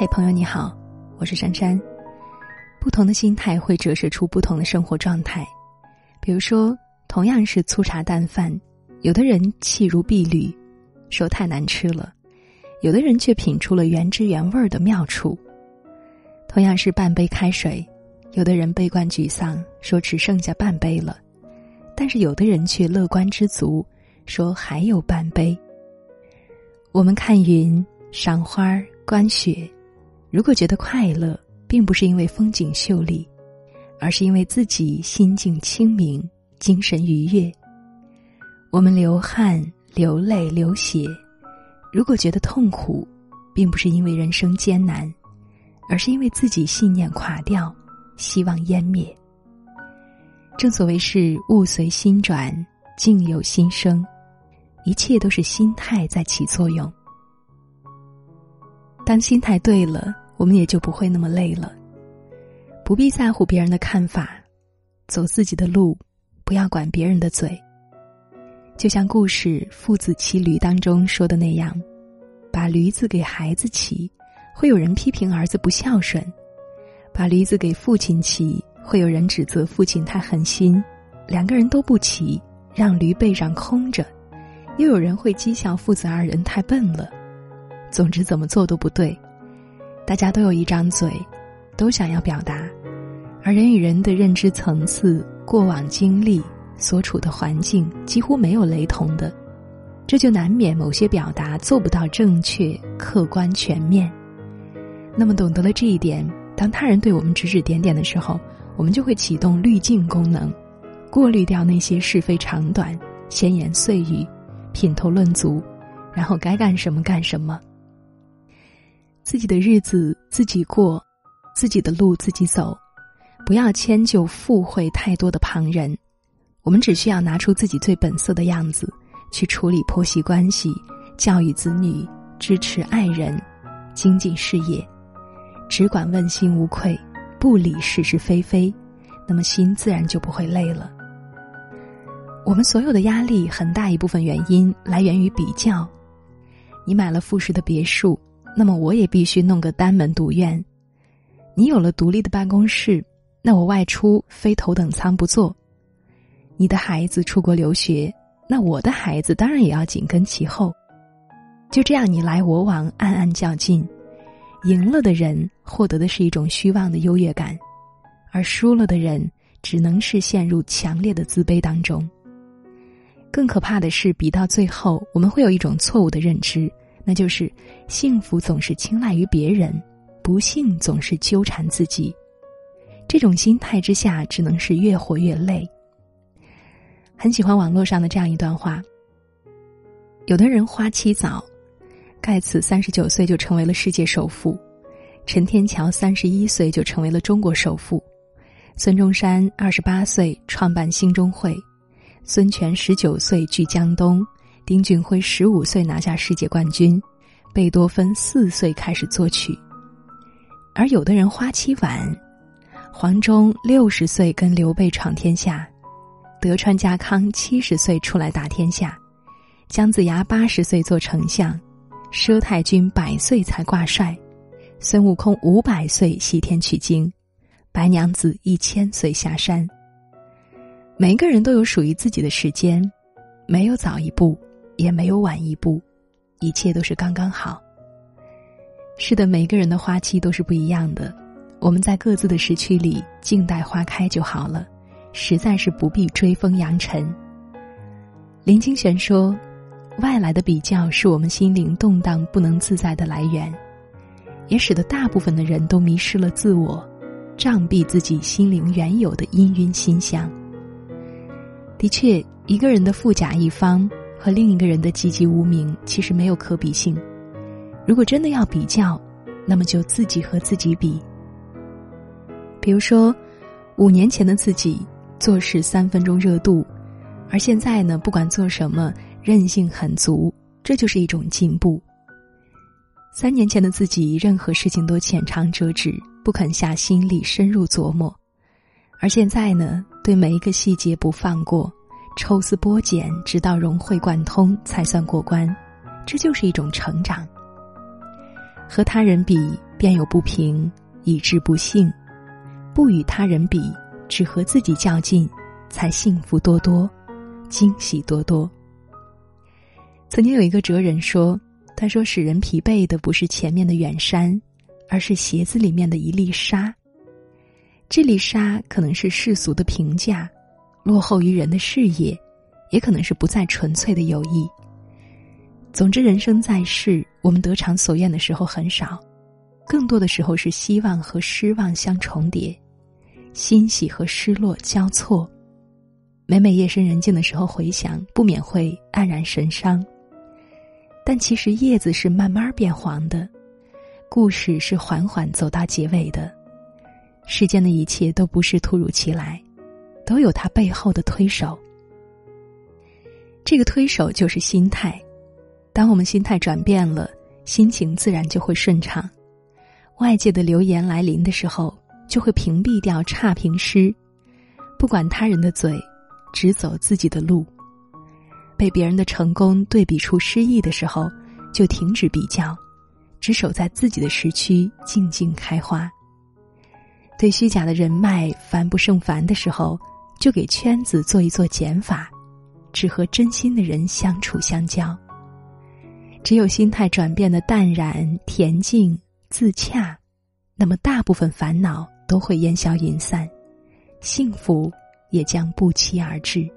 嘿，朋友你好，我是珊珊。不同的心态会折射出不同的生活状态。比如说，同样是粗茶淡饭，有的人气如敝履，说太难吃了；有的人却品出了原汁原味的妙处。同样是半杯开水，有的人悲观沮丧，说只剩下半杯了；但是有的人却乐观知足，说还有半杯。我们看云、赏花、观雪。如果觉得快乐，并不是因为风景秀丽，而是因为自己心境清明、精神愉悦。我们流汗、流泪、流血，如果觉得痛苦，并不是因为人生艰难，而是因为自己信念垮掉、希望湮灭。正所谓是物随心转，境由心生，一切都是心态在起作用。当心态对了。我们也就不会那么累了，不必在乎别人的看法，走自己的路，不要管别人的嘴。就像故事《父子骑驴》当中说的那样，把驴子给孩子骑，会有人批评儿子不孝顺；把驴子给父亲骑，会有人指责父亲太狠心。两个人都不骑，让驴背上空着，又有人会讥笑父子二人太笨了。总之，怎么做都不对。大家都有一张嘴，都想要表达，而人与人的认知层次、过往经历、所处的环境几乎没有雷同的，这就难免某些表达做不到正确、客观、全面。那么，懂得了这一点，当他人对我们指指点点的时候，我们就会启动滤镜功能，过滤掉那些是非长短、闲言碎语、品头论足，然后该干什么干什么。自己的日子自己过，自己的路自己走，不要迁就附会太多的旁人。我们只需要拿出自己最本色的样子，去处理婆媳关系、教育子女、支持爱人、精进事业，只管问心无愧，不理是是非非，那么心自然就不会累了。我们所有的压力，很大一部分原因来源于比较。你买了复式的别墅。那么我也必须弄个单门独院。你有了独立的办公室，那我外出非头等舱不坐。你的孩子出国留学，那我的孩子当然也要紧跟其后。就这样你来我往，暗暗较劲，赢了的人获得的是一种虚妄的优越感，而输了的人只能是陷入强烈的自卑当中。更可怕的是，比到最后，我们会有一种错误的认知。那就是幸福总是青睐于别人，不幸总是纠缠自己。这种心态之下，只能是越活越累。很喜欢网络上的这样一段话：有的人花期早，盖茨三十九岁就成为了世界首富，陈天桥三十一岁就成为了中国首富，孙中山二十八岁创办兴中会，孙权十九岁据江东。丁俊晖十五岁拿下世界冠军，贝多芬四岁开始作曲，而有的人花期晚，黄忠六十岁跟刘备闯天下，德川家康七十岁出来打天下，姜子牙八十岁做丞相，佘太君百岁才挂帅，孙悟空五百岁西天取经，白娘子一千岁下山。每个人都有属于自己的时间，没有早一步。也没有晚一步，一切都是刚刚好。是的，每个人的花期都是不一样的，我们在各自的时区里静待花开就好了，实在是不必追风扬尘。林清玄说：“外来的比较是我们心灵动荡不能自在的来源，也使得大部分的人都迷失了自我，障蔽自己心灵原有的氤氲馨香。”的确，一个人的富甲一方。和另一个人的籍籍无名其实没有可比性。如果真的要比较，那么就自己和自己比。比如说，五年前的自己做事三分钟热度，而现在呢，不管做什么韧性很足，这就是一种进步。三年前的自己，任何事情都浅尝辄止，不肯下心力深入琢磨，而现在呢，对每一个细节不放过。抽丝剥茧，直到融会贯通，才算过关。这就是一种成长。和他人比，便有不平，以致不幸。不与他人比，只和自己较劲，才幸福多多，惊喜多多。曾经有一个哲人说：“他说使人疲惫的不是前面的远山，而是鞋子里面的一粒沙。这粒沙可能是世俗的评价，落后于人的事业，也可能是不再纯粹的友谊。总之，人生在世，我们得偿所愿的时候很少。”更多的时候是希望和失望相重叠，欣喜和失落交错。每每夜深人静的时候回想，不免会黯然神伤。但其实叶子是慢慢变黄的，故事是缓缓走到结尾的。世间的一切都不是突如其来，都有它背后的推手。这个推手就是心态。当我们心态转变了，心情自然就会顺畅。外界的流言来临的时候，就会屏蔽掉差评师，不管他人的嘴，只走自己的路。被别人的成功对比出失意的时候，就停止比较，只守在自己的时区，静静开花。对虚假的人脉烦不胜烦的时候，就给圈子做一做减法，只和真心的人相处相交。只有心态转变的淡然恬静。自洽，那么大部分烦恼都会烟消云散，幸福也将不期而至。